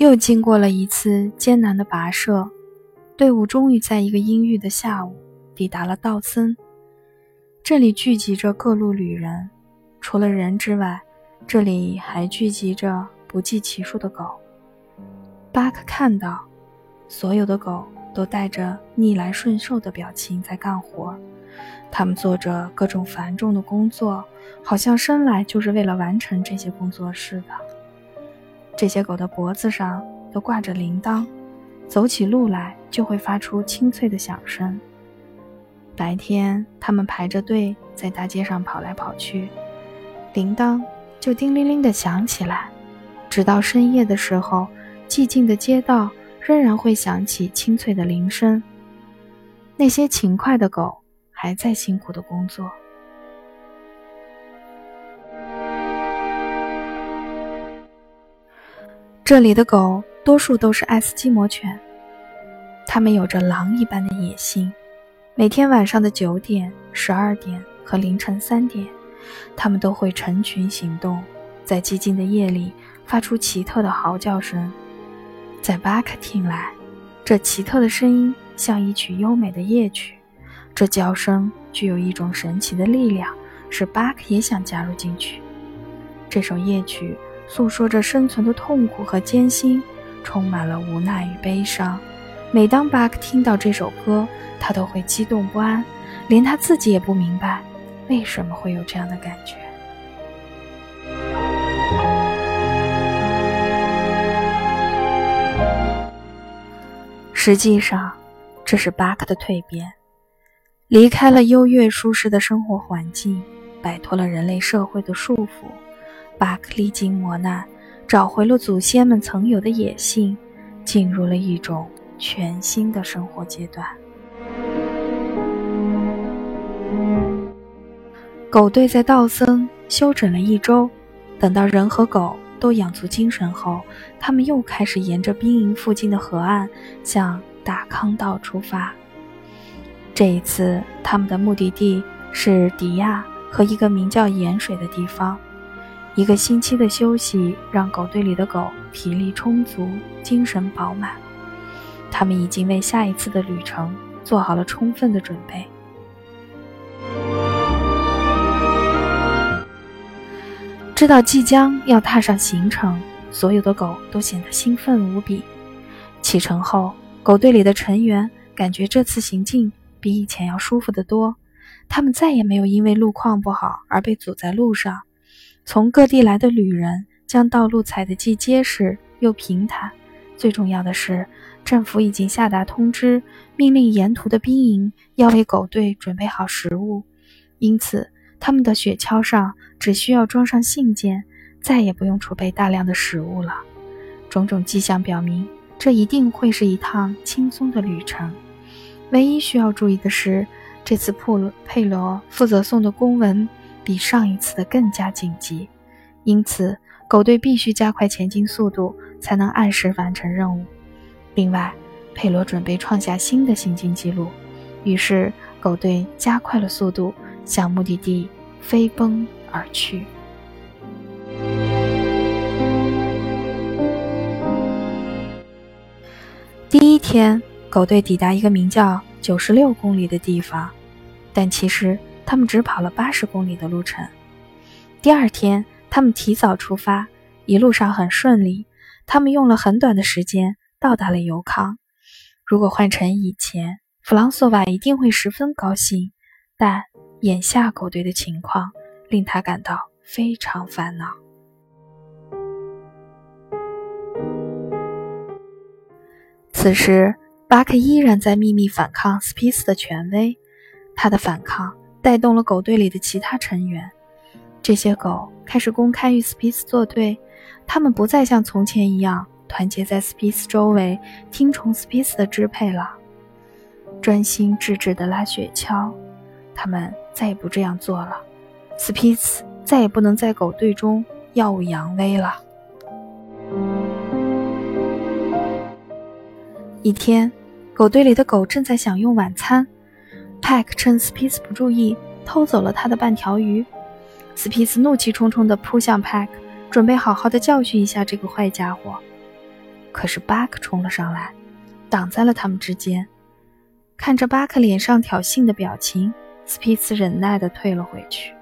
又经过了一次艰难的跋涉，队伍终于在一个阴郁的下午抵达了道森。这里聚集着各路旅人，除了人之外，这里还聚集着不计其数的狗。巴克看到，所有的狗都带着逆来顺受的表情在干活，他们做着各种繁重的工作，好像生来就是为了完成这些工作似的。这些狗的脖子上都挂着铃铛，走起路来就会发出清脆的响声。白天，它们排着队在大街上跑来跑去，铃铛就叮铃铃地响起来，直到深夜的时候，寂静的街道仍然会响起清脆的铃声。那些勤快的狗还在辛苦的工作。这里的狗多数都是爱斯基摩犬，它们有着狼一般的野性。每天晚上的九点、十二点和凌晨三点，它们都会成群行动，在寂静的夜里发出奇特的嚎叫声。在巴克听来，这奇特的声音像一曲优美的夜曲，这叫声具有一种神奇的力量，使巴克也想加入进去。这首夜曲。诉说着生存的痛苦和艰辛，充满了无奈与悲伤。每当巴克听到这首歌，他都会激动不安，连他自己也不明白为什么会有这样的感觉。实际上，这是巴克的蜕变，离开了优越舒适的生活环境，摆脱了人类社会的束缚。巴克历经磨难，找回了祖先们曾有的野性，进入了一种全新的生活阶段。狗队在道森休整了一周，等到人和狗都养足精神后，他们又开始沿着兵营附近的河岸向大康道出发。这一次，他们的目的地是迪亚和一个名叫盐水的地方。一个星期的休息让狗队里的狗体力充足、精神饱满。他们已经为下一次的旅程做好了充分的准备。知道即将要踏上行程，所有的狗都显得兴奋无比。启程后，狗队里的成员感觉这次行进比以前要舒服得多。他们再也没有因为路况不好而被阻在路上。从各地来的旅人将道路踩得既结实又平坦。最重要的是，政府已经下达通知，命令沿途的兵营要为狗队准备好食物，因此他们的雪橇上只需要装上信件，再也不用储备大量的食物了。种种迹象表明，这一定会是一趟轻松的旅程。唯一需要注意的是，这次普佩罗负责送的公文。比上一次的更加紧急，因此狗队必须加快前进速度，才能按时完成任务。另外，佩罗准备创下新的行进记录，于是狗队加快了速度，向目的地飞奔而去。第一天，狗队抵达一个名叫九十六公里的地方，但其实。他们只跑了八十公里的路程。第二天，他们提早出发，一路上很顺利。他们用了很短的时间到达了尤康。如果换成以前，弗朗索瓦一定会十分高兴，但眼下狗队的情况令他感到非常烦恼。此时，巴克依然在秘密反抗斯皮斯的权威，他的反抗。带动了狗队里的其他成员，这些狗开始公开与斯皮斯作对，他们不再像从前一样团结在斯皮斯周围，听从斯皮斯的支配了，专心致志地拉雪橇。他们再也不这样做了，斯皮斯再也不能在狗队中耀武扬威了。一天，狗队里的狗正在享用晚餐。派克趁斯皮斯不注意，偷走了他的半条鱼。斯皮斯怒气冲冲地扑向派克，准备好好的教训一下这个坏家伙。可是巴克冲了上来，挡在了他们之间。看着巴克脸上挑衅的表情，斯皮茨忍耐地退了回去，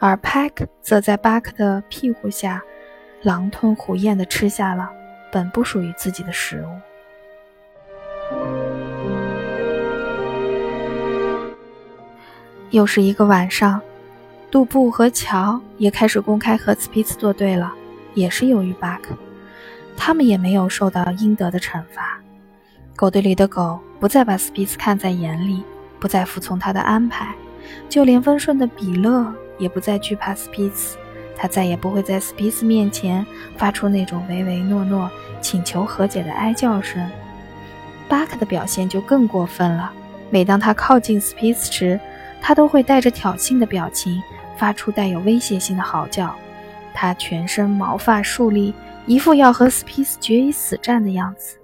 而帕克则在巴克的庇护下，狼吞虎咽地吃下了本不属于自己的食物。又是一个晚上，杜布和乔也开始公开和斯皮茨作对了，也是由于巴克，他们也没有受到应得的惩罚。狗队里的狗不再把斯皮茨看在眼里，不再服从他的安排，就连温顺的比勒也不再惧怕斯皮茨。他再也不会在斯皮茨面前发出那种唯唯诺诺、请求和解的哀叫声。巴克的表现就更过分了。每当他靠近斯皮茨时，他都会带着挑衅的表情，发出带有威胁性的嚎叫。他全身毛发竖立，一副要和斯皮斯决一死战的样子。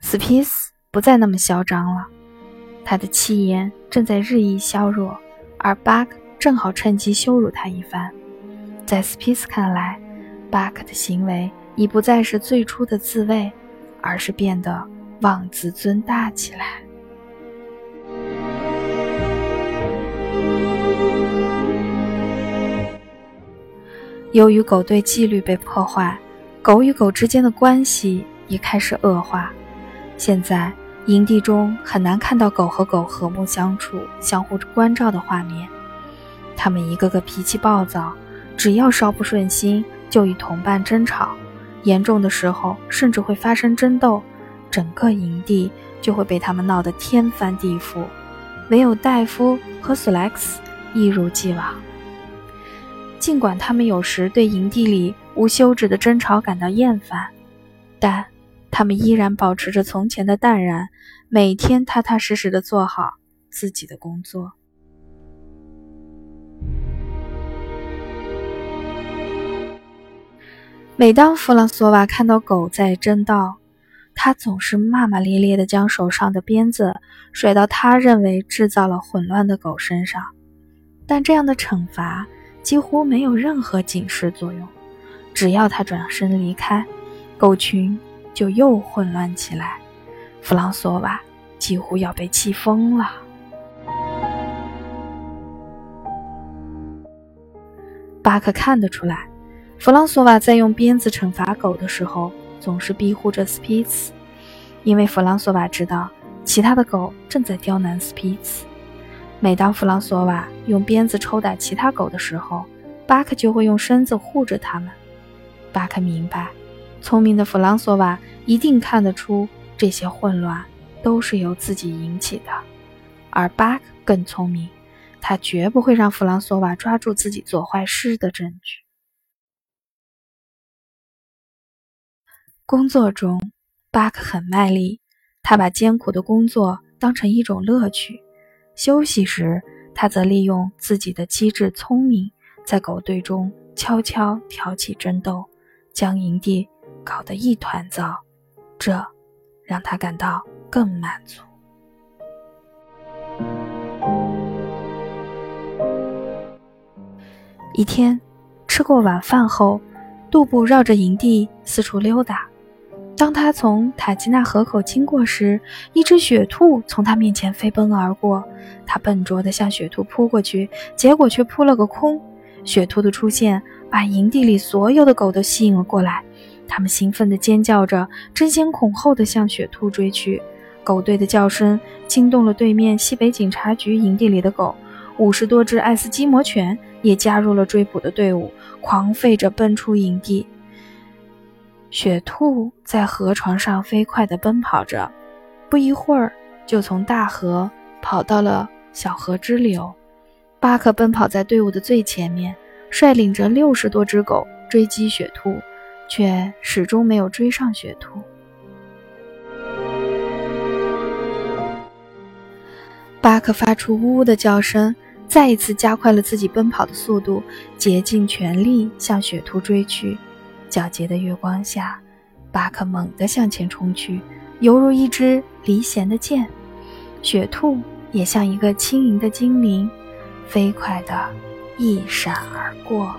斯皮斯不再那么嚣张了，他的气焰正在日益削弱，而巴克正好趁机羞辱他一番。在斯皮斯看来，巴克的行为已不再是最初的自卫，而是变得妄自尊大起来。由于狗队纪律被破坏，狗与狗之间的关系也开始恶化。现在营地中很难看到狗和狗和睦相处、相互关照的画面。它们一个个脾气暴躁，只要稍不顺心就与同伴争吵，严重的时候甚至会发生争斗，整个营地就会被他们闹得天翻地覆。唯有戴夫和索莱克斯一如既往。尽管他们有时对营地里无休止的争吵感到厌烦，但。他们依然保持着从前的淡然，每天踏踏实实的做好自己的工作。每当弗朗索瓦看到狗在争道，他总是骂骂咧咧的将手上的鞭子甩到他认为制造了混乱的狗身上，但这样的惩罚几乎没有任何警示作用。只要他转身离开，狗群。就又混乱起来，弗朗索瓦几乎要被气疯了。巴克看得出来，弗朗索瓦在用鞭子惩罚狗的时候，总是庇护着斯皮茨，因为弗朗索瓦知道其他的狗正在刁难斯皮茨。每当弗朗索瓦用鞭子抽打其他狗的时候，巴克就会用身子护着他们。巴克明白。聪明的弗朗索瓦一定看得出这些混乱都是由自己引起的，而巴克更聪明，他绝不会让弗朗索瓦抓住自己做坏事的证据。工作中，巴克很卖力，他把艰苦的工作当成一种乐趣；休息时，他则利用自己的机智聪明，在狗队中悄悄挑起争斗，将营地。搞得一团糟，这让他感到更满足。一天，吃过晚饭后，杜布绕着营地四处溜达。当他从塔吉纳河口经过时，一只雪兔从他面前飞奔而过。他笨拙地向雪兔扑过去，结果却扑了个空。雪兔的出现把营地里所有的狗都吸引了过来。他们兴奋地尖叫着，争先恐后地向雪兔追去。狗队的叫声惊动了对面西北警察局营地里的狗，五十多只爱斯基摩犬也加入了追捕的队伍，狂吠着奔出营地。雪兔在河床上飞快地奔跑着，不一会儿就从大河跑到了小河支流。巴克奔跑在队伍的最前面，率领着六十多只狗追击雪兔。却始终没有追上雪兔。巴克发出呜呜的叫声，再一次加快了自己奔跑的速度，竭尽全力向雪兔追去。皎洁的月光下，巴克猛地向前冲去，犹如一支离弦的箭。雪兔也像一个轻盈的精灵，飞快地一闪而过。